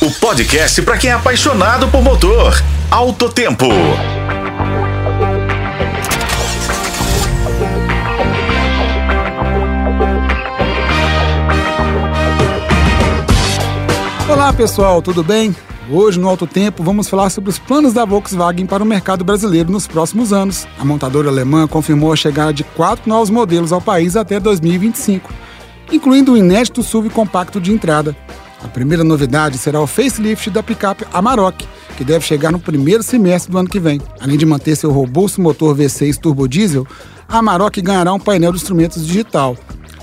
o podcast para quem é apaixonado por motor. Alto Tempo. Olá pessoal, tudo bem? Hoje, no Alto Tempo, vamos falar sobre os planos da Volkswagen para o mercado brasileiro nos próximos anos. A montadora alemã confirmou a chegada de quatro novos modelos ao país até 2025, incluindo o inédito SUV compacto de entrada. A primeira novidade será o facelift da picape Amarok, que deve chegar no primeiro semestre do ano que vem. Além de manter seu robusto motor V6 turbo diesel, a Amarok ganhará um painel de instrumentos digital,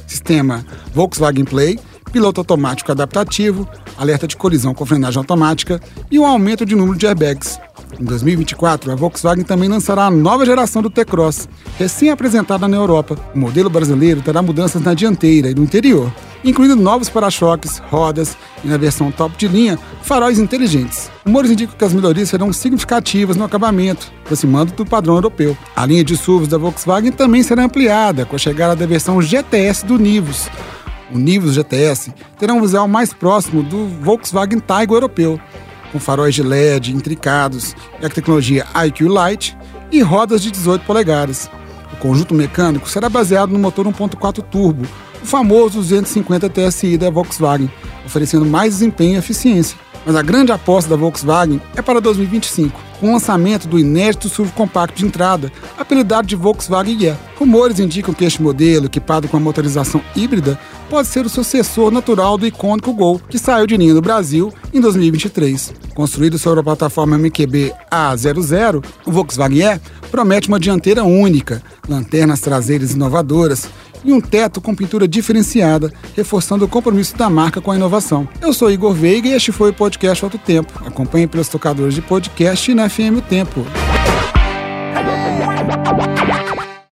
sistema Volkswagen Play, piloto automático adaptativo, alerta de colisão com frenagem automática e um aumento de número de airbags. Em 2024, a Volkswagen também lançará a nova geração do T-Cross, recém-apresentada na Europa. O modelo brasileiro terá mudanças na dianteira e no interior, incluindo novos para-choques, rodas e, na versão top de linha, faróis inteligentes. Rumores indicam que as melhorias serão significativas no acabamento, aproximando do padrão europeu. A linha de SUVs da Volkswagen também será ampliada com a chegada da versão GTS do Nivus, o Nivus GTS, terá um visual mais próximo do Volkswagen Taigo europeu, com faróis de LED intricados e a tecnologia IQ Light e rodas de 18 polegadas. O conjunto mecânico será baseado no motor 1.4 turbo, o famoso 250 TSI da Volkswagen, oferecendo mais desempenho e eficiência. Mas a grande aposta da Volkswagen é para 2025, com o lançamento do inédito SUV compacto de entrada, apelidado de Volkswagen E. Rumores indicam que este modelo, equipado com a motorização híbrida, pode ser o sucessor natural do icônico Gol, que saiu de linha no Brasil em 2023. Construído sobre a plataforma MQB A00, o Volkswagen E promete uma dianteira única, lanternas traseiras inovadoras e um teto com pintura diferenciada, reforçando o compromisso da marca com a inovação. Eu sou Igor Veiga e este foi o podcast Alto Tempo. Acompanhe pelos tocadores de podcast e na FM O Tempo.